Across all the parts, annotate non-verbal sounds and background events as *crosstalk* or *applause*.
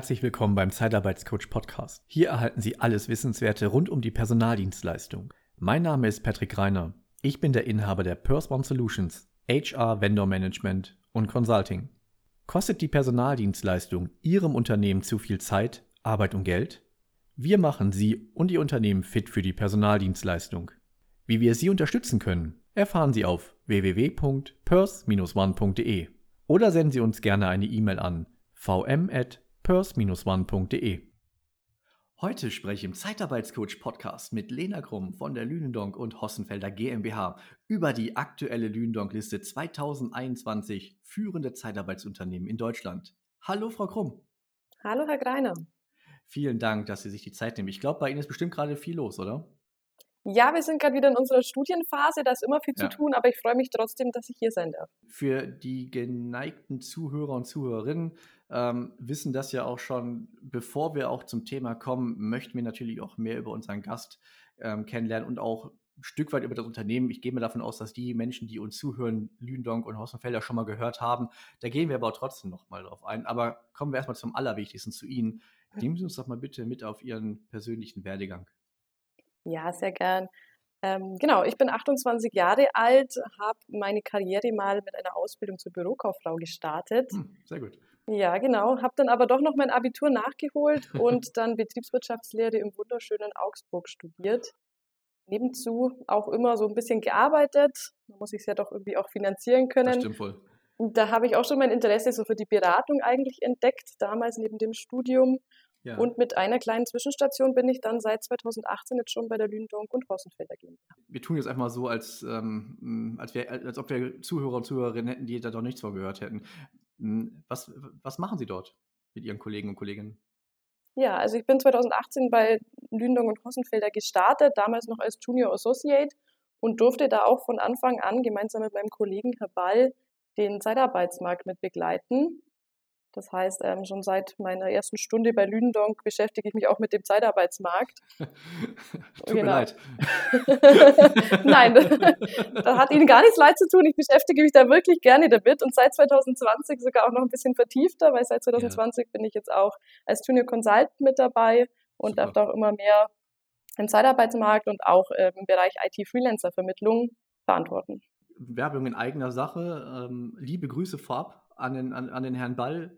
Herzlich willkommen beim Zeitarbeitscoach Podcast. Hier erhalten Sie alles Wissenswerte rund um die Personaldienstleistung. Mein Name ist Patrick Reiner. Ich bin der Inhaber der Purse One Solutions, HR Vendor Management und Consulting. Kostet die Personaldienstleistung Ihrem Unternehmen zu viel Zeit, Arbeit und Geld? Wir machen Sie und Ihr Unternehmen fit für die Personaldienstleistung. Wie wir Sie unterstützen können, erfahren Sie auf www.purse-one.de oder senden Sie uns gerne eine E-Mail an vm@ purse-one.de. Heute spreche ich im Zeitarbeitscoach Podcast mit Lena Krumm von der Lünendonk und Hossenfelder GmbH über die aktuelle Lünendonk-Liste 2021 führende Zeitarbeitsunternehmen in Deutschland. Hallo, Frau Krumm. Hallo, Herr Greiner. Vielen Dank, dass Sie sich die Zeit nehmen. Ich glaube, bei Ihnen ist bestimmt gerade viel los, oder? Ja, wir sind gerade wieder in unserer Studienphase, da ist immer viel ja. zu tun, aber ich freue mich trotzdem, dass ich hier sein darf. Für die geneigten Zuhörer und Zuhörerinnen ähm, wissen das ja auch schon, bevor wir auch zum Thema kommen, möchten wir natürlich auch mehr über unseren Gast ähm, kennenlernen und auch ein Stück weit über das Unternehmen. Ich gehe mal davon aus, dass die Menschen, die uns zuhören, Lündonk und Hossenfelder schon mal gehört haben. Da gehen wir aber trotzdem noch mal drauf ein. Aber kommen wir erstmal zum Allerwichtigsten, zu Ihnen. Nehmen Sie uns doch mal bitte mit auf Ihren persönlichen Werdegang. Ja, sehr gern. Ähm, genau, ich bin 28 Jahre alt, habe meine Karriere mal mit einer Ausbildung zur Bürokauffrau gestartet. Hm, sehr gut. Ja, genau. Habe dann aber doch noch mein Abitur nachgeholt *laughs* und dann Betriebswirtschaftslehre im wunderschönen Augsburg studiert. Nebenzu auch immer so ein bisschen gearbeitet. Man muss sich ja doch irgendwie auch finanzieren können. Das stimmt voll. Und da habe ich auch schon mein Interesse so für die Beratung eigentlich entdeckt, damals neben dem Studium. Ja. Und mit einer kleinen Zwischenstation bin ich dann seit 2018 jetzt schon bei der Lündonk und Rossenfelder GmbH. Wir tun jetzt einfach so, als, ähm, als, wir, als ob wir Zuhörer und Zuhörerinnen hätten, die da doch nichts von gehört hätten. Was, was machen Sie dort mit Ihren Kollegen und Kolleginnen? Ja, also ich bin 2018 bei Lündong und Hossenfelder gestartet, damals noch als Junior Associate und durfte da auch von Anfang an gemeinsam mit meinem Kollegen Herr Ball den Zeitarbeitsmarkt mit begleiten. Das heißt, ähm, schon seit meiner ersten Stunde bei Lündonk beschäftige ich mich auch mit dem Zeitarbeitsmarkt. *laughs* Tut genau. mir leid. *laughs* Nein, da hat Ihnen gar nichts leid zu tun. Ich beschäftige mich da wirklich gerne damit und seit 2020 sogar auch noch ein bisschen vertiefter, weil seit 2020 ja. bin ich jetzt auch als Junior Consultant mit dabei und Super. darf da auch immer mehr im Zeitarbeitsmarkt und auch äh, im Bereich IT-Freelancer-Vermittlung verantworten. Werbung in eigener Sache. Ähm, liebe Grüße vorab an den, an, an den Herrn Ball.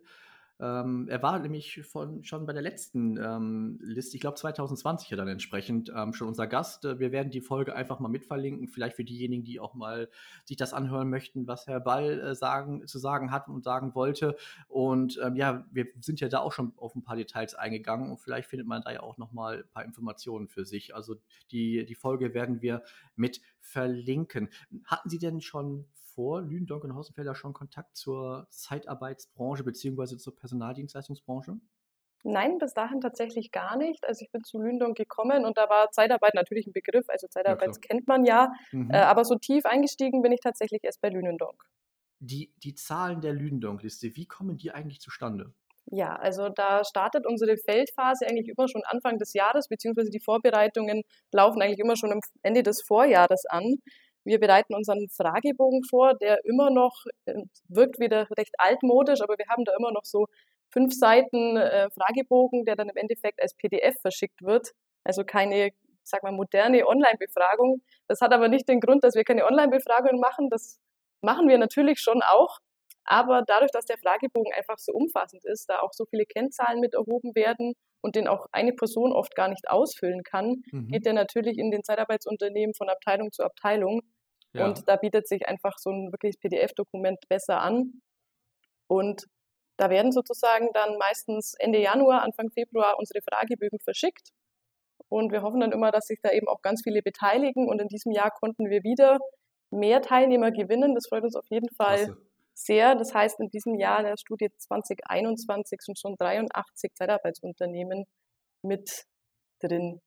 Ähm, er war nämlich von, schon bei der letzten ähm, Liste, ich glaube 2020 ja dann entsprechend ähm, schon unser Gast. Wir werden die Folge einfach mal mitverlinken, vielleicht für diejenigen, die auch mal sich das anhören möchten, was Herr Ball äh, sagen, zu sagen hat und sagen wollte. Und ähm, ja, wir sind ja da auch schon auf ein paar Details eingegangen und vielleicht findet man da ja auch noch mal ein paar Informationen für sich. Also die, die Folge werden wir mit verlinken. Hatten Sie denn schon vor Lünen, und Hausenfelder schon Kontakt zur Zeitarbeitsbranche bzw. zur Personaldienstleistungsbranche? Nein, bis dahin tatsächlich gar nicht. Also ich bin zu Lündong gekommen und da war Zeitarbeit natürlich ein Begriff. Also Zeitarbeit ja, kennt man ja. Mhm. Äh, aber so tief eingestiegen bin ich tatsächlich erst bei Lünendonk. Die, die Zahlen der Lünendonk-Liste, wie kommen die eigentlich zustande? Ja, also da startet unsere Feldphase eigentlich immer schon Anfang des Jahres, beziehungsweise die Vorbereitungen laufen eigentlich immer schon am Ende des Vorjahres an. Wir bereiten unseren Fragebogen vor, der immer noch äh, wirkt wieder recht altmodisch, aber wir haben da immer noch so fünf Seiten äh, Fragebogen, der dann im Endeffekt als PDF verschickt wird. Also keine, sag mal, moderne Online-Befragung. Das hat aber nicht den Grund, dass wir keine Online-Befragungen machen. Das machen wir natürlich schon auch. Aber dadurch, dass der Fragebogen einfach so umfassend ist, da auch so viele Kennzahlen mit erhoben werden und den auch eine Person oft gar nicht ausfüllen kann, mhm. geht der natürlich in den Zeitarbeitsunternehmen von Abteilung zu Abteilung. Ja. Und da bietet sich einfach so ein wirkliches PDF-Dokument besser an. Und da werden sozusagen dann meistens Ende Januar, Anfang Februar unsere Fragebögen verschickt. Und wir hoffen dann immer, dass sich da eben auch ganz viele beteiligen. Und in diesem Jahr konnten wir wieder mehr Teilnehmer gewinnen. Das freut uns auf jeden Fall Klasse. Sehr. Das heißt, in diesem Jahr der Studie 2021 sind schon 83 Zeitarbeitsunternehmen mit drin.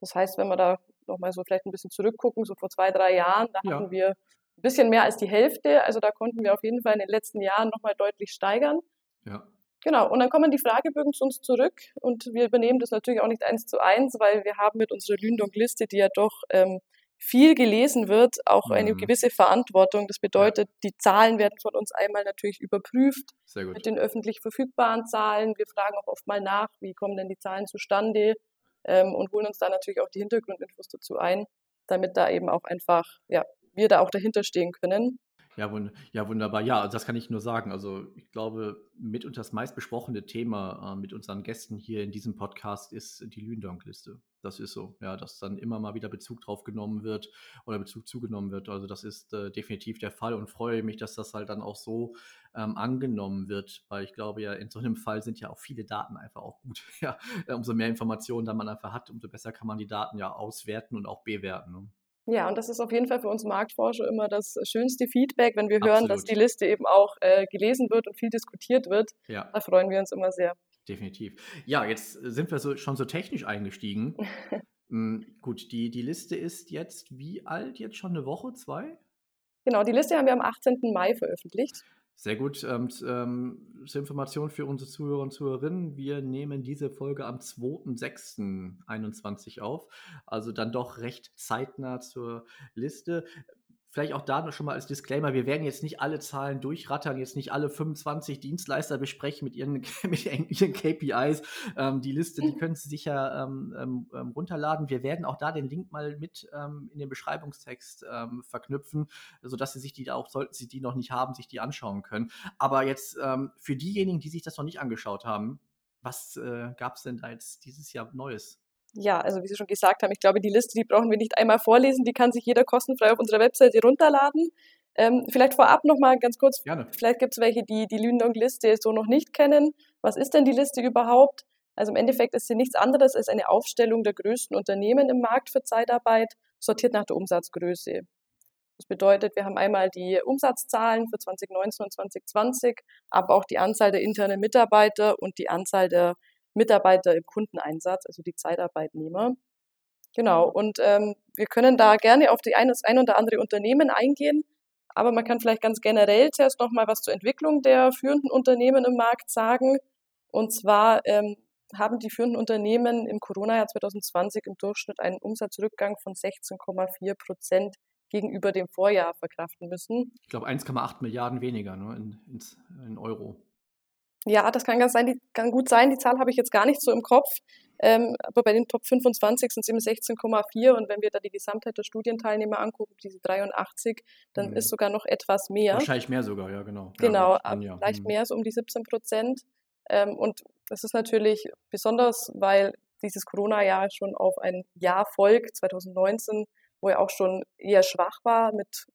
Das heißt, wenn man da nochmal so vielleicht ein bisschen zurückgucken, so vor zwei, drei Jahren, da ja. hatten wir ein bisschen mehr als die Hälfte. Also da konnten wir auf jeden Fall in den letzten Jahren nochmal deutlich steigern. Ja. Genau, und dann kommen die Fragebögen zu uns zurück und wir übernehmen das natürlich auch nicht eins zu eins, weil wir haben mit unserer Lündung-Liste, die ja doch ähm, viel gelesen wird, auch Mhm. eine gewisse Verantwortung. Das bedeutet, die Zahlen werden von uns einmal natürlich überprüft Sehr mit gut. den öffentlich verfügbaren Zahlen. Wir fragen auch oft mal nach, wie kommen denn die Zahlen zustande ähm, und holen uns da natürlich auch die Hintergrundinfos dazu ein, damit da eben auch einfach, ja, wir da auch dahinter stehen können. Ja, wund ja, wunderbar. Ja, das kann ich nur sagen. Also ich glaube, mitunter das meistbesprochene Thema äh, mit unseren Gästen hier in diesem Podcast ist die Lündonk-Liste. Das ist so, ja, dass dann immer mal wieder Bezug drauf genommen wird oder Bezug zugenommen wird. Also das ist äh, definitiv der Fall und freue mich, dass das halt dann auch so ähm, angenommen wird, weil ich glaube ja, in so einem Fall sind ja auch viele Daten einfach auch gut. *laughs* Ja, umso mehr Informationen dann man einfach hat, umso besser kann man die Daten ja auswerten und auch bewerten. Ne? Ja, und das ist auf jeden Fall für uns Marktforscher immer das schönste Feedback, wenn wir hören, dass Absolut. die Liste eben auch äh, gelesen wird und viel diskutiert wird. Ja. Da freuen wir uns immer sehr. Definitiv. Ja, jetzt sind wir so, schon so technisch eingestiegen. Mm, *laughs* gut, die, die Liste ist jetzt wie alt? Jetzt schon eine Woche, zwei? Genau, die Liste haben wir am 18. Mai veröffentlicht. Sehr gut. Ähm, z- ähm, zur Information für unsere Zuhörer und Zuhörerinnen, wir nehmen diese Folge am 2.6.21 auf, also dann doch recht zeitnah zur Liste. Vielleicht auch da noch schon mal als Disclaimer, wir werden jetzt nicht alle Zahlen durchrattern, jetzt nicht alle 25 Dienstleister besprechen mit ihren, *laughs* mit ihren KPIs. Ähm, die Liste, die können Sie sicher ähm, ähm, ähm, runterladen. Wir werden auch da den Link mal mit ähm, in den Beschreibungstext ähm, verknüpfen, sodass Sie sich die auch, sollten Sie die noch nicht haben, sich die anschauen können. Aber jetzt für diejenigen, die sich das noch nicht angeschaut haben, was äh, gab es denn da jetzt dieses Jahr Neues? Ja, also wie Sie schon gesagt haben, ich glaube, die Liste, die brauchen wir nicht einmal vorlesen, die kann sich jeder kostenfrei auf unserer Webseite runterladen. Ähm, vielleicht vorab nochmal ganz kurz, Gerne. vielleicht gibt es welche, die die Lündong-Liste so noch nicht kennen. Was ist denn die Liste überhaupt? Also im Endeffekt ist sie nichts anderes als eine Aufstellung der größten Unternehmen im Markt für Zeitarbeit, sortiert nach der Umsatzgröße. Das bedeutet, wir haben einmal die Umsatzzahlen für 2019 und 2020, aber auch die Anzahl der internen Mitarbeiter und die Anzahl der Mitarbeiter im Kundeneinsatz, also die Zeitarbeitnehmer. Genau, und ähm, wir können da gerne auf die ein, das ein oder andere Unternehmen eingehen, aber man kann vielleicht ganz generell zuerst nochmal was zur Entwicklung der führenden Unternehmen im Markt sagen. Und zwar ähm, haben die führenden Unternehmen im Corona-Jahr 2020 im Durchschnitt einen Umsatzrückgang von 16,4 Prozent gegenüber dem Vorjahr verkraften müssen. Ich glaube 1,8 Milliarden weniger ne, in, in Euro. Ja, das kann ganz sein, die, kann gut sein. Die Zahl habe ich jetzt gar nicht so im Kopf. Ähm, aber bei den Top 25 sind es eben 16,4 und wenn wir da die Gesamtheit der Studienteilnehmer angucken, diese 83, dann Mhm. ist sogar noch etwas mehr. Wahrscheinlich mehr sogar, ja, genau. Genau, gut, ab- dann ja. vielleicht Hm. mehr, so um die 17 Prozent. Ähm, und das ist natürlich besonders, weil dieses Corona-Jahr schon auf ein Jahr folgt, 2019, wo er auch schon eher schwach war mit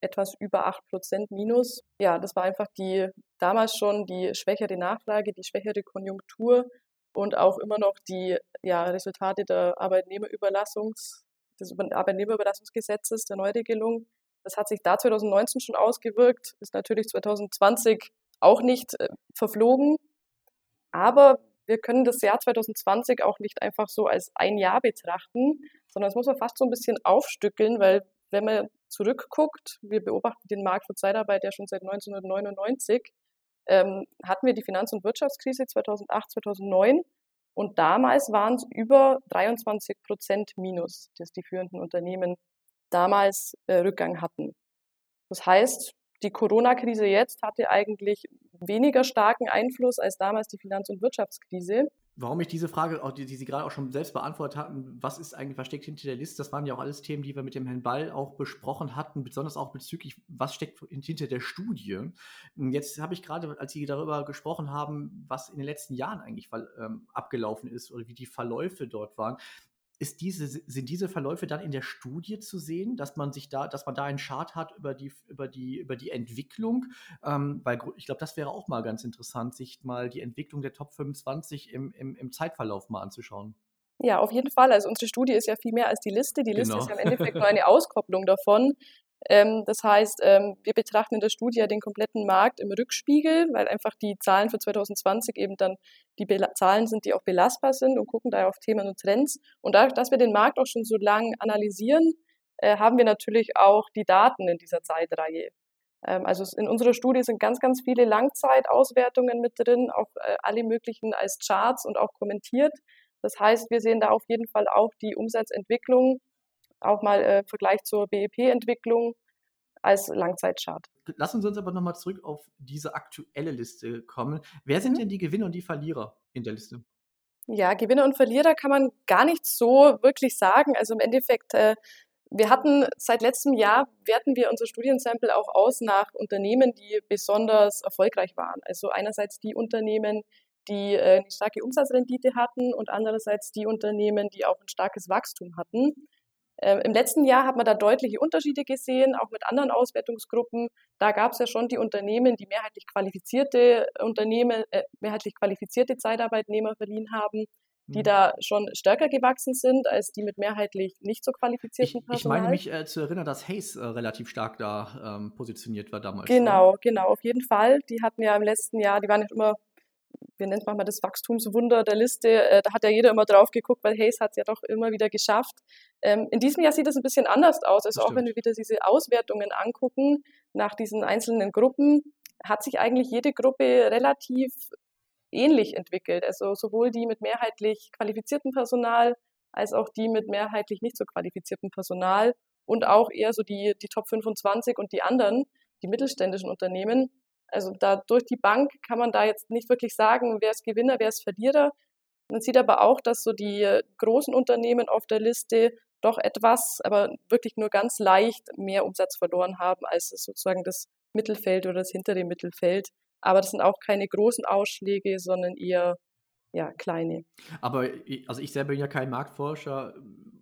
etwas über 8 Prozent Minus. Ja, das war einfach die damals schon die schwächere Nachfrage, die schwächere Konjunktur und auch immer noch die ja, Resultate der Arbeitnehmerüberlassungs, des Über- Arbeitnehmerüberlassungsgesetzes, der Neuregelung. Das hat sich da 2019 schon ausgewirkt, ist natürlich 2020 auch nicht äh, verflogen. Aber wir können das Jahr 2020 auch nicht einfach so als ein Jahr betrachten, sondern das muss man fast so ein bisschen aufstückeln, weil wenn man zurückguckt, wir beobachten den Markt für Zeitarbeit ja schon seit 1999, ähm, hatten wir die Finanz- und Wirtschaftskrise 2008, 2009 und damals waren es über 23 Prozent Minus, dass die führenden Unternehmen damals äh, Rückgang hatten. Das heißt, die Corona-Krise jetzt hatte eigentlich weniger starken Einfluss als damals die Finanz- und Wirtschaftskrise. Warum ich diese Frage, die, die Sie gerade auch schon selbst beantwortet hatten, was ist eigentlich versteckt hinter der Liste, das waren ja auch alles Themen, die wir mit dem Herrn Ball auch besprochen hatten, besonders auch bezüglich, was steckt hinter der Studie. Jetzt habe ich gerade, als Sie darüber gesprochen haben, was in den letzten Jahren eigentlich ähm, abgelaufen ist oder wie die Verläufe dort waren, ist diese, sind diese Verläufe dann in der Studie zu sehen, dass man sich da, dass man da einen Chart hat über die, über die, über die Entwicklung? Ähm, weil ich glaube, das wäre auch mal ganz interessant, sich mal die Entwicklung der Top 25 im, im, im Zeitverlauf mal anzuschauen. Ja, auf jeden Fall. Also unsere Studie ist ja viel mehr als die Liste. Die Liste Genau. ist ja im Endeffekt nur eine Auskopplung davon. Ähm, das heißt, ähm, wir betrachten in der Studie den kompletten Markt im Rückspiegel, weil einfach die Zahlen für 2020 eben dann die Bela Zahlen sind, die auch belastbar sind und gucken daher auf Themen und Trends. Und dadurch, dass wir den Markt auch schon so lang analysieren, äh, haben wir natürlich auch die Daten in dieser Zeitreihe. Ähm, also in unserer Studie sind ganz, ganz viele Langzeitauswertungen mit drin, auch äh, alle möglichen als Charts und auch kommentiert. Das heißt, wir sehen da auf jeden Fall auch die Umsatzentwicklung auch mal äh, im Vergleich zur BEP-Entwicklung als Langzeitchart. Lassen Sie uns aber nochmal zurück auf diese aktuelle Liste kommen. Wer sind mhm. denn die Gewinner und die Verlierer in der Liste? Ja, Gewinner und Verlierer kann man gar nicht so wirklich sagen. Also im Endeffekt, äh, wir hatten seit letztem Jahr, werten wir unser Studiensample auch aus nach Unternehmen, die besonders erfolgreich waren. Also einerseits die Unternehmen, die äh, eine starke Umsatzrendite hatten und andererseits die Unternehmen, die auch ein starkes Wachstum hatten. Äh, Im letzten Jahr hat man da deutliche Unterschiede gesehen, auch mit anderen Auswertungsgruppen. Da gab es ja schon die Unternehmen, die mehrheitlich qualifizierte Unternehmen, äh, mehrheitlich qualifizierte Zeitarbeitnehmer verliehen haben, die mhm. da schon stärker gewachsen sind als die mit mehrheitlich nicht so qualifizierten ich, Personal. Ich meine mich äh, zu erinnern, dass Hayes äh, relativ stark da ähm, positioniert war damals. Genau, oder? genau, auf jeden Fall. Die hatten ja im letzten Jahr, die waren nicht immer wir nennen es manchmal das Wachstumswunder der Liste. Äh, da hat ja jeder immer drauf geguckt, weil Hayes hat es ja doch immer wieder geschafft. Ähm, in diesem Jahr sieht es ein bisschen anders aus. Also auch wenn wir wieder diese Auswertungen angucken nach diesen einzelnen Gruppen, hat sich eigentlich jede Gruppe relativ ähnlich entwickelt. Also sowohl die mit mehrheitlich qualifiziertem Personal als auch die mit mehrheitlich nicht so qualifiziertem Personal und auch eher so die, die Top 25 und die anderen, die mittelständischen Unternehmen, also da durch die Bank kann man da jetzt nicht wirklich sagen, wer ist Gewinner, wer ist Verlierer. Man sieht aber auch, dass so die großen Unternehmen auf der Liste doch etwas, aber wirklich nur ganz leicht mehr Umsatz verloren haben als sozusagen das Mittelfeld oder das hintere Mittelfeld. Aber das sind auch keine großen Ausschläge, sondern eher ja, kleine. Aber also ich selber bin ja kein Marktforscher,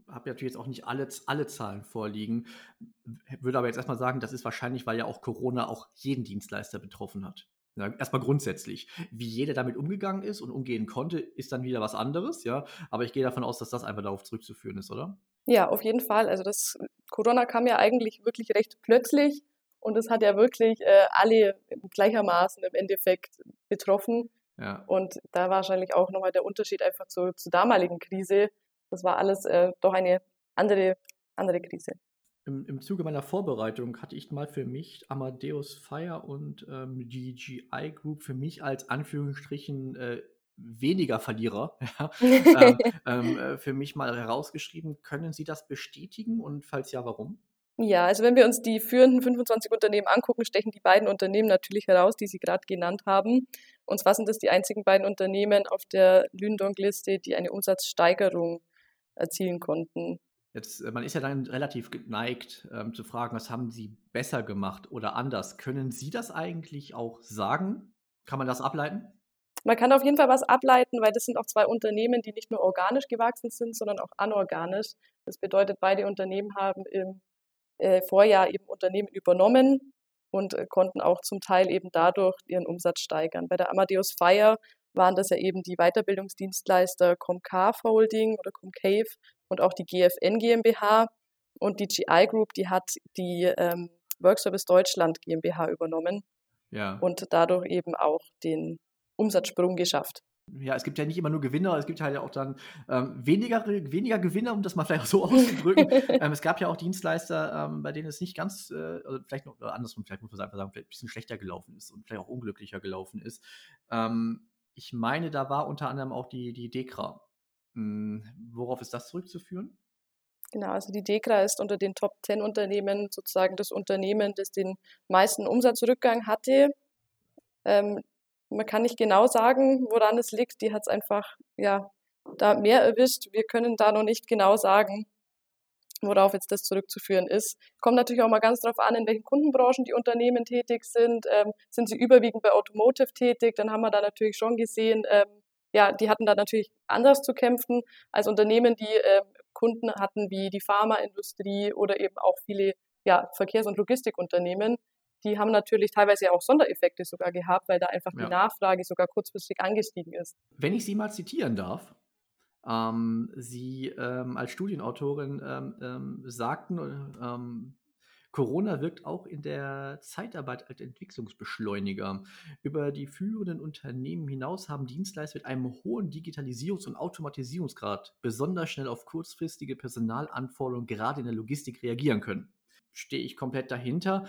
habe natürlich jetzt auch nicht alle, alle Zahlen vorliegen, würde aber jetzt erstmal sagen, das ist wahrscheinlich, weil ja auch Corona auch jeden Dienstleister betroffen hat. Ja, erstmal grundsätzlich. Wie jeder damit umgegangen ist und umgehen konnte, ist dann wieder was anderes, ja. Aber ich gehe davon aus, dass das einfach darauf zurückzuführen ist, oder? Ja, auf jeden Fall. Also das Corona kam ja eigentlich wirklich recht plötzlich und es hat ja wirklich äh, alle gleichermaßen im Endeffekt betroffen. Ja. Und da wahrscheinlich auch nochmal der Unterschied einfach zur, zur damaligen Krise, das war alles äh, doch eine andere, andere Krise. Im, Im Zuge meiner Vorbereitung hatte ich mal für mich Amadeus Fire und ähm, die GI Group für mich als Anführungsstrichen äh, weniger Verlierer *laughs* ja, ähm, *laughs* ähm, äh, für mich mal herausgeschrieben. Können Sie das bestätigen und falls ja, warum? Ja, also wenn wir uns die führenden 25 Unternehmen angucken, stechen die beiden Unternehmen natürlich heraus, die Sie gerade genannt haben. Und zwar sind das die einzigen beiden Unternehmen auf der Lündong-Liste, die eine Umsatzsteigerung erzielen konnten. Jetzt, äh, man ist ja dann relativ geneigt ähm, zu fragen, was haben Sie besser gemacht oder anders? Können Sie das eigentlich auch sagen? Kann man das ableiten? Man kann auf jeden Fall was ableiten, weil das sind auch zwei Unternehmen, die nicht nur organisch gewachsen sind, sondern auch anorganisch. Das bedeutet, beide Unternehmen haben im äh, Vorjahr eben Unternehmen übernommen und äh, konnten auch zum Teil eben dadurch ihren Umsatz steigern. Bei der Amadeus Fire waren das ja eben die Weiterbildungsdienstleister Comcave Holding oder Comcave und auch die GFN GmbH. Und die GI Group, die hat die ähm, Workservice Deutschland GmbH übernommen ja. und dadurch eben auch den Umsatzsprung geschafft. Ja, es gibt ja nicht immer nur Gewinner, es gibt halt auch dann ähm, weniger, weniger Gewinner, um das mal vielleicht *laughs* so auszudrücken. *laughs* ähm, es gab ja auch Dienstleister, ähm, bei denen es nicht ganz, äh, also vielleicht noch andersrum, vielleicht muss man einfach sagen, vielleicht ein bisschen schlechter gelaufen ist und vielleicht auch unglücklicher gelaufen ist. Ähm, ich meine, da war unter anderem auch die, die Dekra. Hm, worauf ist das zurückzuführen? Genau, also die Dekra ist unter den Top 10 Unternehmen sozusagen das Unternehmen, das den meisten Umsatzrückgang hatte. Ähm, man kann nicht genau sagen, woran es liegt. Die hat es einfach ja da mehr erwischt. Wir können da noch nicht genau sagen, worauf jetzt das zurückzuführen ist. Kommt natürlich auch mal ganz darauf an, in welchen Kundenbranchen die Unternehmen tätig sind. Ähm, sind sie überwiegend bei Automotive tätig, dann haben wir da natürlich schon gesehen, ähm, ja, die hatten da natürlich anders zu kämpfen als Unternehmen, die äh, Kunden hatten wie die Pharmaindustrie oder eben auch viele ja, Verkehrs- und Logistikunternehmen. Die haben natürlich teilweise auch Sondereffekte sogar gehabt, weil da einfach ja. die Nachfrage sogar kurzfristig angestiegen ist. Wenn ich Sie mal zitieren darf, ähm, Sie ähm, als Studienautorin ähm, ähm sagten, ähm, Corona wirkt auch in der Zeitarbeit als Entwicklungsbeschleuniger. Über die führenden Unternehmen hinaus haben Dienstleister mit einem hohen Digitalisierungs- und Automatisierungsgrad besonders schnell auf kurzfristige Personalanforderungen gerade in der Logistik reagieren können. Stehe ich komplett dahinter.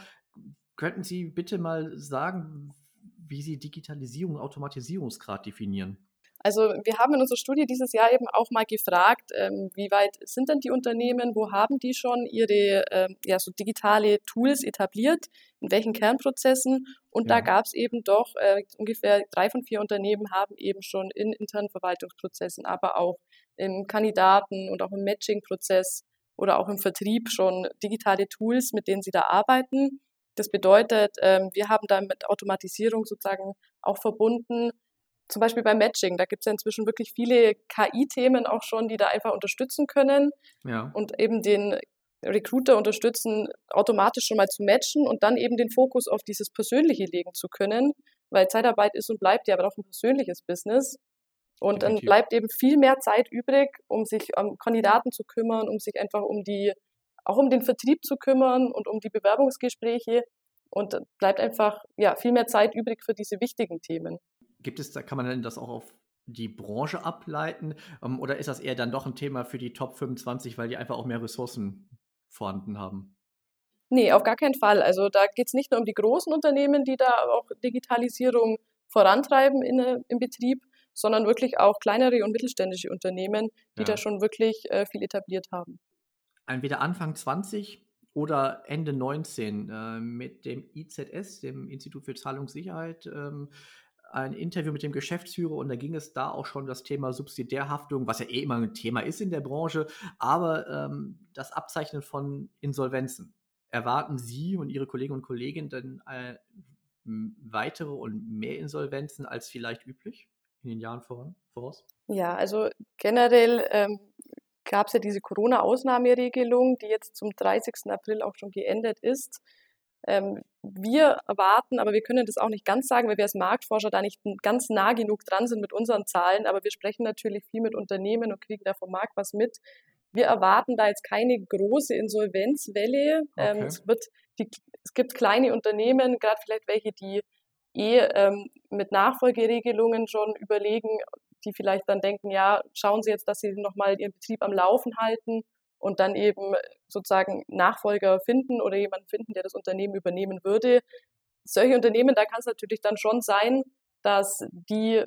Könnten Sie bitte mal sagen, wie Sie Digitalisierung und Automatisierungsgrad definieren? Also wir haben in unserer Studie dieses Jahr eben auch mal gefragt, ähm, wie weit sind denn die Unternehmen, wo haben die schon ihre ähm, ja, so digitale Tools etabliert, in welchen Kernprozessen. Und ja. da gab es eben doch äh, ungefähr drei von vier Unternehmen haben eben schon in internen Verwaltungsprozessen, aber auch im Kandidaten und auch im Matching-Prozess oder auch im Vertrieb schon digitale Tools, mit denen sie da arbeiten. Das bedeutet, ähm, wir haben da mit Automatisierung sozusagen auch verbunden, zum Beispiel beim Matching, da gibt es ja inzwischen wirklich viele KI-Themen auch schon, die da einfach unterstützen können ja. und eben den Recruiter unterstützen, automatisch schon mal zu matchen und dann eben den Fokus auf dieses Persönliche legen zu können, weil Zeitarbeit ist und bleibt ja aber auch ein persönliches Business. Und Definitiv. dann bleibt eben viel mehr Zeit übrig, um sich um Kandidaten zu kümmern, um sich einfach um die, auch um den Vertrieb zu kümmern und um die Bewerbungsgespräche. Und bleibt einfach ja, viel mehr Zeit übrig für diese wichtigen Themen. Gibt es, da kann man denn das auch auf die Branche ableiten? Ähm, oder ist das eher dann doch ein Thema für die Top 25, weil die einfach auch mehr Ressourcen vorhanden haben? Nee, auf gar keinen Fall. Also da geht es nicht nur um die großen Unternehmen, die da auch Digitalisierung vorantreiben in, äh, im Betrieb, sondern wirklich auch kleinere und mittelständische Unternehmen, die ja. da schon wirklich äh, viel etabliert haben. Entweder Anfang 20 oder Ende 19 äh, mit dem IZS, dem Institut für Zahlungssicherheit, ähm, ein Interview mit dem Geschäftsführer und da ging es da auch schon das Thema Subsidiärhaftung, was ja eh immer ein Thema ist in der Branche, aber ähm, das Abzeichnen von Insolvenzen. Erwarten Sie und Ihre Kolleginnen und Kollegen dann äh, weitere und mehr Insolvenzen als vielleicht üblich in den Jahren voran, voraus? Ja, also generell ähm, gab es ja diese Corona-Ausnahmeregelung, die jetzt zum 30. April auch schon geendet ist. Ähm, wir erwarten, aber wir können das auch nicht ganz sagen, weil wir als Marktforscher da nicht ganz nah genug dran sind mit unseren Zahlen, aber wir sprechen natürlich viel mit Unternehmen und kriegen da vom Markt was mit. Wir erwarten da jetzt keine große Insolvenzwelle. Ähm, okay. Ähm, es, wird die, es gibt kleine Unternehmen, gerade vielleicht welche, die eh ähm, mit Nachfolgeregelungen schon überlegen, die vielleicht dann denken, ja, schauen Sie jetzt, dass Sie nochmal Ihren Betrieb am Laufen halten und dann eben sozusagen Nachfolger finden oder jemanden finden, der das Unternehmen übernehmen würde. Solche Unternehmen, da kann es natürlich dann schon sein, dass die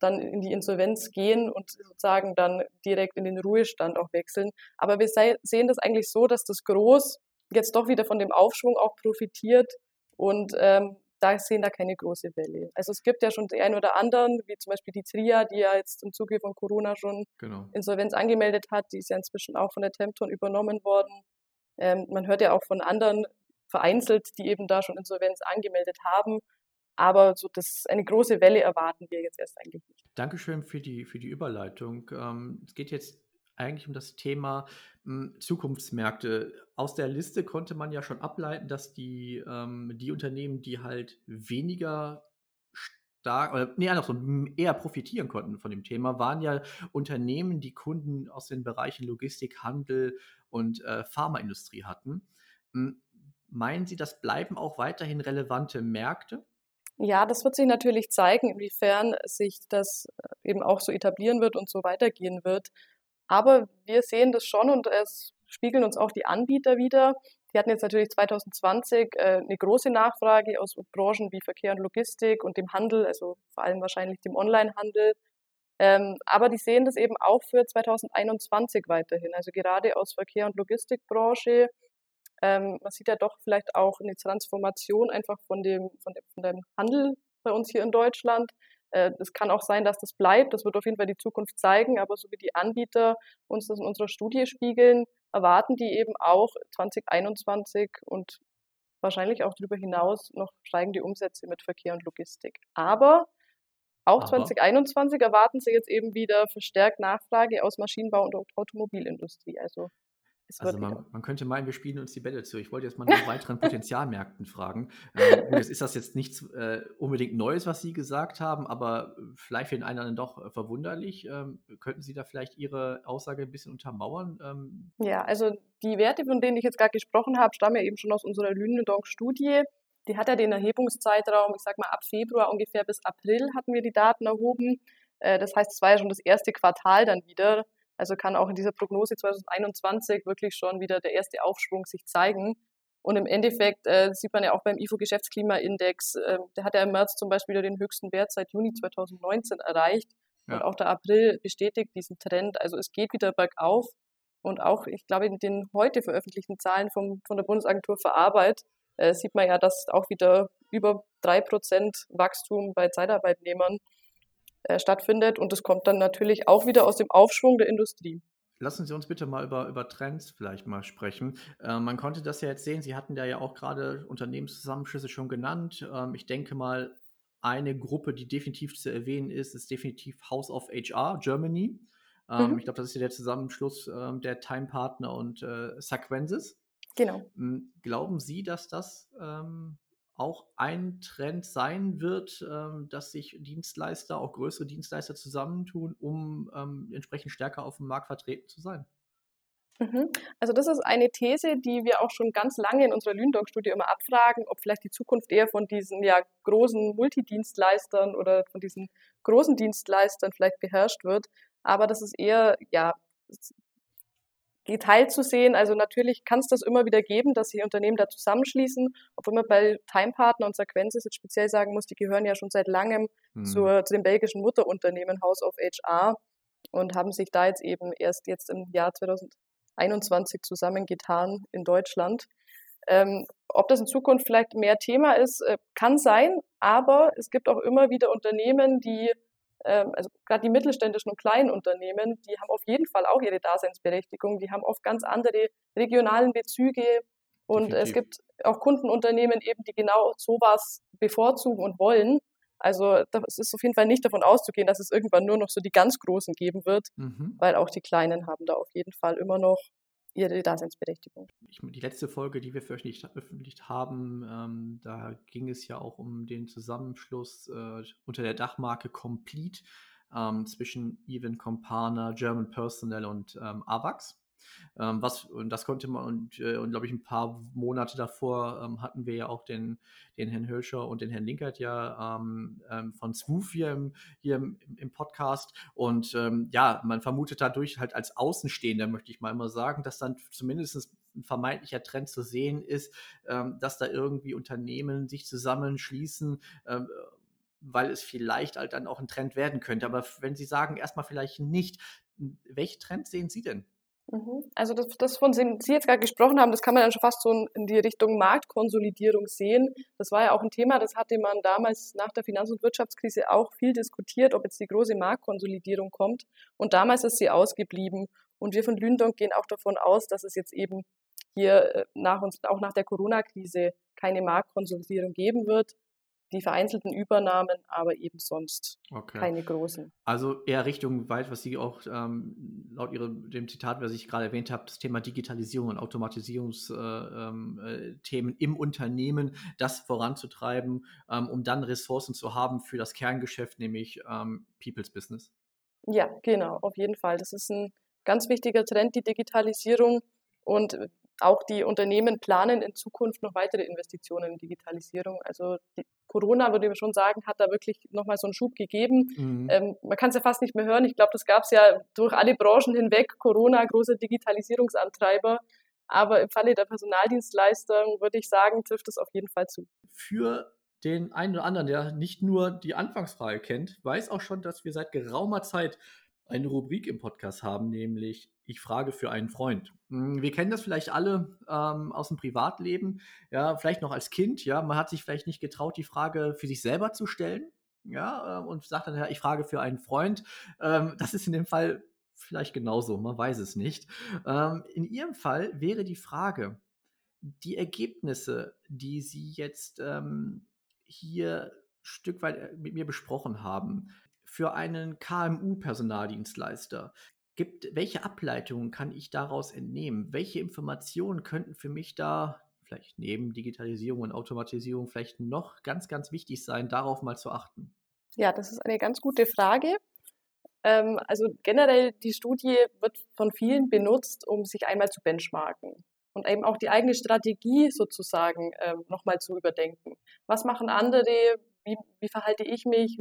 dann in die Insolvenz gehen und sozusagen dann direkt in den Ruhestand auch wechseln. Aber wir sehen das eigentlich so, dass das Groß jetzt doch wieder von dem Aufschwung auch profitiert und ähm, da sehen da keine große Welle. Also es gibt ja schon die ein oder anderen, wie zum Beispiel die Tria, die ja jetzt im Zuge von Corona schon genau. Insolvenz angemeldet hat, die ist ja inzwischen auch von der Tempton übernommen worden. Ähm, man hört ja auch von anderen vereinzelt, die eben da schon Insolvenz angemeldet haben. Aber so das eine große Welle erwarten wir jetzt erst eigentlich nicht. Dankeschön für die, für die Überleitung. Ähm, es geht jetzt eigentlich um das Thema hm, Zukunftsmärkte. Aus der Liste konnte man ja schon ableiten, dass die, ähm, die Unternehmen, die halt weniger stark, oder nee, andersrum, eher profitieren konnten von dem Thema, waren ja Unternehmen, die Kunden aus den Bereichen Logistik, Handel und äh, Pharmaindustrie hatten. Hm, meinen Sie, das bleiben auch weiterhin relevante Märkte? Ja, das wird sich natürlich zeigen, inwiefern sich das äh, eben auch so etablieren wird und so weitergehen wird. Aber wir sehen das schon und es spiegeln uns auch die Anbieter wieder. Die hatten jetzt natürlich 2020 äh, eine große Nachfrage aus Branchen wie Verkehr und Logistik und dem Handel, also vor allem wahrscheinlich dem Onlinehandel. Ähm, aber die sehen das eben auch für 2021 weiterhin. Also gerade aus Verkehr- und Logistikbranche. Ähm, man sieht ja doch vielleicht auch eine Transformation einfach von dem, von dem, von dem Handel bei uns hier in Deutschland. Äh, es kann auch sein, dass das bleibt. Das wird auf jeden Fall die Zukunft zeigen. Aber so wie die Anbieter uns das in unserer Studie spiegeln, erwarten die eben auch 2021 und wahrscheinlich auch darüber hinaus noch steigende Umsätze mit Verkehr und Logistik. Aber auch Aber. 2021 erwarten sie jetzt eben wieder verstärkt Nachfrage aus Maschinenbau und Automobilindustrie. Also also man, man, könnte meinen, wir spielen uns die Bälle zu. Ich wollte jetzt mal nach weiteren Potenzialmärkten fragen. Ähm, jetzt ist das jetzt nichts äh, unbedingt Neues, was Sie gesagt haben, aber vielleicht für den einen oder anderen doch äh, verwunderlich. Ähm, könnten Sie da vielleicht Ihre Aussage ein bisschen untermauern? Ähm, ja, also die Werte, von denen ich jetzt gerade gesprochen habe, stammen ja eben schon aus unserer Lünendonk-Studie. Die hat ja den Erhebungszeitraum, ich sag mal ab Februar ungefähr bis April hatten wir die Daten erhoben. Äh, das heißt, es war ja schon das erste Quartal dann wieder. Also kann auch in dieser Prognose 2021 wirklich schon wieder der erste Aufschwung sich zeigen. Und im Endeffekt äh, sieht man ja auch beim IFO-Geschäftsklimaindex, äh, der hat ja im März zum Beispiel wieder den höchsten Wert seit Juni 2019 erreicht. Ja. Und auch der April bestätigt diesen Trend. Also es geht wieder bergauf. Und auch, ich glaube, in den heute veröffentlichten Zahlen vom, von der Bundesagentur für Arbeit äh, sieht man ja, dass auch wieder über drei Prozent Wachstum bei Zeitarbeitnehmern äh, stattfindet. Und das kommt dann natürlich auch wieder aus dem Aufschwung der Industrie. Lassen Sie uns bitte mal über, über Trends vielleicht mal sprechen. Äh, man konnte das ja jetzt sehen, Sie hatten da ja auch gerade Unternehmenszusammenschlüsse schon genannt. Ähm, ich denke mal, eine Gruppe, die definitiv zu erwähnen ist, ist definitiv House of HR Germany. Ähm, mhm. Ich glaube, das ist ja der Zusammenschluss ähm, der Time Partner und äh, Sequences. Genau. Hm, glauben Sie, dass das ähm, auch ein Trend sein wird, ähm, dass sich Dienstleister, auch größere Dienstleister zusammentun, um ähm, entsprechend stärker auf dem Markt vertreten zu sein? Mhm. Also das ist eine These, die wir auch schon ganz lange in unserer Lündong-Studie immer abfragen, ob vielleicht die Zukunft eher von diesen ja, großen Multidienstleistern oder von diesen großen Dienstleistern vielleicht beherrscht wird. Aber das ist eher ja, geteilt zu sehen. Also natürlich kann es das immer wieder geben, dass sich Unternehmen da zusammenschließen, obwohl man bei Time Partner und Sequences jetzt speziell sagen muss, die gehören ja schon seit langem mhm. zur, zu dem belgischen Mutterunternehmen House of HR und haben sich da jetzt eben erst jetzt im Jahr 2000 21 zusammengetan in Deutschland. Ähm, ob das in Zukunft vielleicht mehr Thema ist, äh, kann sein, aber es gibt auch immer wieder Unternehmen, die, ähm, also gerade die mittelständischen und kleinen Unternehmen, die haben auf jeden Fall auch ihre Daseinsberechtigung, die haben oft ganz andere regionalen Bezüge und Definitiv. es gibt auch Kundenunternehmen eben, die genau sowas bevorzugen und wollen. Also es ist auf jeden Fall nicht davon auszugehen, dass es irgendwann nur noch so die ganz Großen geben wird, mhm. weil auch die Kleinen haben da auf jeden Fall immer noch ihre Daseinsberechtigung. die letzte Folge, die wir veröffentlicht, veröffentlicht haben, ähm, da ging es ja auch um den Zusammenschluss äh, unter der Dachmarke Complete ähm, zwischen Even Compana, German Personnel und ähm, AVAX. Ähm, was, und das konnte man, und, äh, und glaube ich, ein paar Monate davor ähm, hatten wir ja auch den, den Herrn Hirscher und den Herrn Linkert ja ähm, ähm von Smooth hier im, hier im, im Podcast. Und ähm, ja, man vermutet dadurch halt als Außenstehender, möchte ich mal immer sagen, dass dann zumindest ein vermeintlicher Trend zu sehen ist, ähm, dass da irgendwie Unternehmen sich zusammenschließen, weil es vielleicht halt dann auch ein Trend werden könnte. Aber wenn Sie sagen, erstmal vielleicht nicht, welche Trends sehen Sie denn? Mhm. Also das, das, von dem Sie jetzt gerade gesprochen haben, das kann man dann schon fast so in die Richtung Marktkonsolidierung sehen. Das war ja auch ein Thema, das hatte man damals nach der Finanz- und Wirtschaftskrise auch viel diskutiert, ob jetzt die große Marktkonsolidierung kommt. Und damals ist sie ausgeblieben. Und wir von Lündong gehen auch davon aus, dass es jetzt eben hier äh, nach uns, auch nach der Corona-Krise keine Marktkonsolidierung geben wird, die vereinzelten Übernahmen, aber eben sonst okay. keine großen. Also eher Richtung weit, was Sie auch ähm, laut Ihrem dem Zitat, was ich gerade erwähnt habe, das Thema Digitalisierung und Automatisierungsthemen äh, ähm, äh, im Unternehmen, das voranzutreiben, ähm, um dann Ressourcen zu haben für das Kerngeschäft, nämlich ähm, People's Business. Ja, genau, auf jeden Fall. Das ist ein ganz wichtiger Trend, die Digitalisierung. Und auch die Unternehmen planen in Zukunft noch weitere Investitionen in Digitalisierung. Also Corona, würde ich schon sagen, hat da wirklich nochmal so einen Schub gegeben. Mhm. Ähm, man kann es ja fast nicht mehr hören. Ich glaube, das gab es ja durch alle Branchen hinweg. Corona, großer Digitalisierungsantreiber. Aber im Falle der Personaldienstleistung würde ich sagen, trifft es auf jeden Fall zu. Für den einen oder anderen, der nicht nur die Anfangsfrage kennt, weiß auch schon, dass wir seit geraumer Zeit eine Rubrik im Podcast haben, nämlich Ich frage für einen Freund. Hm, wir kennen das vielleicht alle ähm, aus dem Privatleben, ja, vielleicht noch als Kind, ja, man hat sich vielleicht nicht getraut, die Frage für sich selber zu stellen, ja, äh, und sagt dann, ja, ich frage für einen Freund. Ähm, das ist in dem Fall vielleicht genauso, man weiß es nicht. Ähm, in Ihrem Fall wäre die Frage, die Ergebnisse, die Sie jetzt ähm, hier Stück weit äh, mit mir besprochen haben, für einen KMU-Personaldienstleister gibt, welche Ableitungen kann ich daraus entnehmen? Welche Informationen könnten für mich da vielleicht neben Digitalisierung und Automatisierung vielleicht noch ganz, ganz wichtig sein, darauf mal zu achten? Ja, das ist eine ganz gute Frage. Ähm, also generell, die Studie wird von vielen benutzt, um sich einmal zu benchmarken und eben auch die eigene Strategie sozusagen ähm, nochmal zu überdenken. Was machen andere? Wie, wie verhalte ich mich?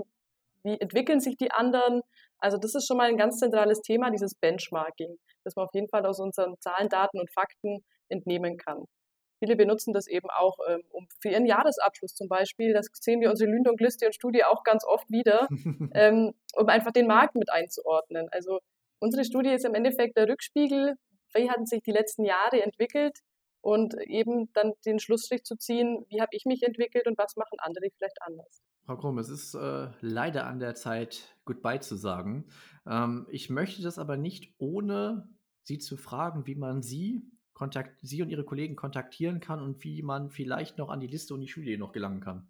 Wie entwickeln sich die anderen. Also das ist schon mal ein ganz zentrales Thema, dieses Benchmarking, das man auf jeden Fall aus unseren Zahlen, Daten und Fakten entnehmen kann. Viele benutzen das eben auch ähm, um für ihren Jahresabschluss zum Beispiel. Das sehen wir unsere Lündung-Liste und Studie auch ganz oft wieder, *laughs* ähm, um einfach den Markt mit einzuordnen. Also unsere Studie ist im Endeffekt der Rückspiegel, wie hatten sich die letzten Jahre entwickelt und eben dann den Schlussstrich zu ziehen, wie habe ich mich entwickelt und was machen andere vielleicht anders. Frau Krumm, es ist äh, leider an der Zeit, Goodbye zu sagen. Ähm, ich möchte das aber nicht ohne Sie zu fragen, wie man Sie kontakt Sie und Ihre Kollegen kontaktieren kann und wie man vielleicht noch an die Liste und die Studie noch gelangen kann?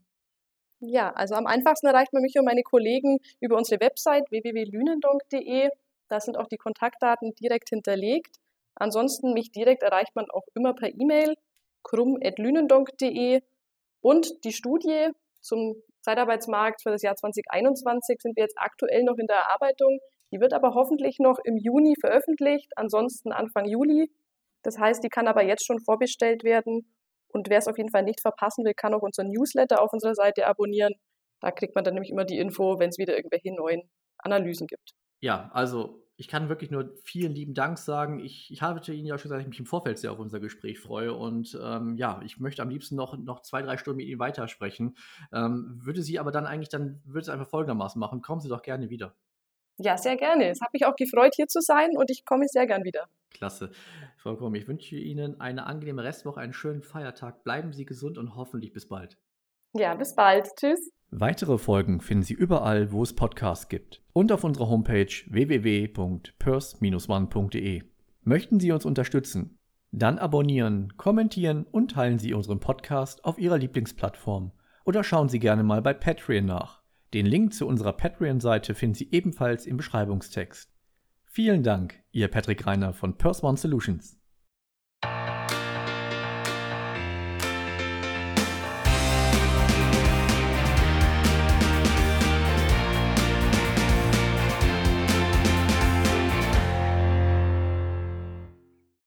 Ja, also am einfachsten erreicht man mich und meine Kollegen über unsere Website www.lünendonk.de. Da sind auch die Kontaktdaten direkt hinterlegt. Ansonsten mich direkt erreicht man auch immer per E-Mail krumm.lünendonk.de und die Studie zum Zeitarbeitsmarkt für das Jahr 2021 sind wir jetzt aktuell noch in der Erarbeitung. Die wird aber hoffentlich noch im Juni veröffentlicht, ansonsten Anfang Juli. Das heißt, die kann aber jetzt schon vorbestellt werden. Und wer es auf jeden Fall nicht verpassen will, kann auch unseren Newsletter auf unserer Seite abonnieren. Da kriegt man dann nämlich immer die Info, wenn es wieder irgendwelche neuen Analysen gibt. Ja, also ich kann wirklich nur vielen lieben Dank sagen. Ich, ich habe Ihnen ja schon gesagt, dass ich mich im Vorfeld sehr auf unser Gespräch freue. Und ähm, ja, ich möchte am liebsten noch, noch zwei, drei Stunden mit Ihnen weitersprechen. Ähm, würde Sie aber dann eigentlich, dann würde es einfach folgendermaßen machen. Kommen Sie doch gerne wieder. Ja, sehr gerne. Es hat mich auch gefreut, hier zu sein und ich komme sehr gern wieder. Klasse. Frau Krumm, ich wünsche Ihnen eine angenehme Restwoche, einen schönen Feiertag. Bleiben Sie gesund und hoffentlich bis bald. Ja, bis bald. Tschüss. Weitere Folgen finden Sie überall, wo es Podcasts gibt und auf unserer Homepage www.pers-one.de. Möchten Sie uns unterstützen? Dann abonnieren, kommentieren und teilen Sie unseren Podcast auf Ihrer Lieblingsplattform oder schauen Sie gerne mal bei Patreon nach. Den Link zu unserer Patreon-Seite finden Sie ebenfalls im Beschreibungstext. Vielen Dank, Ihr Patrick Reiner von Purse One Solutions.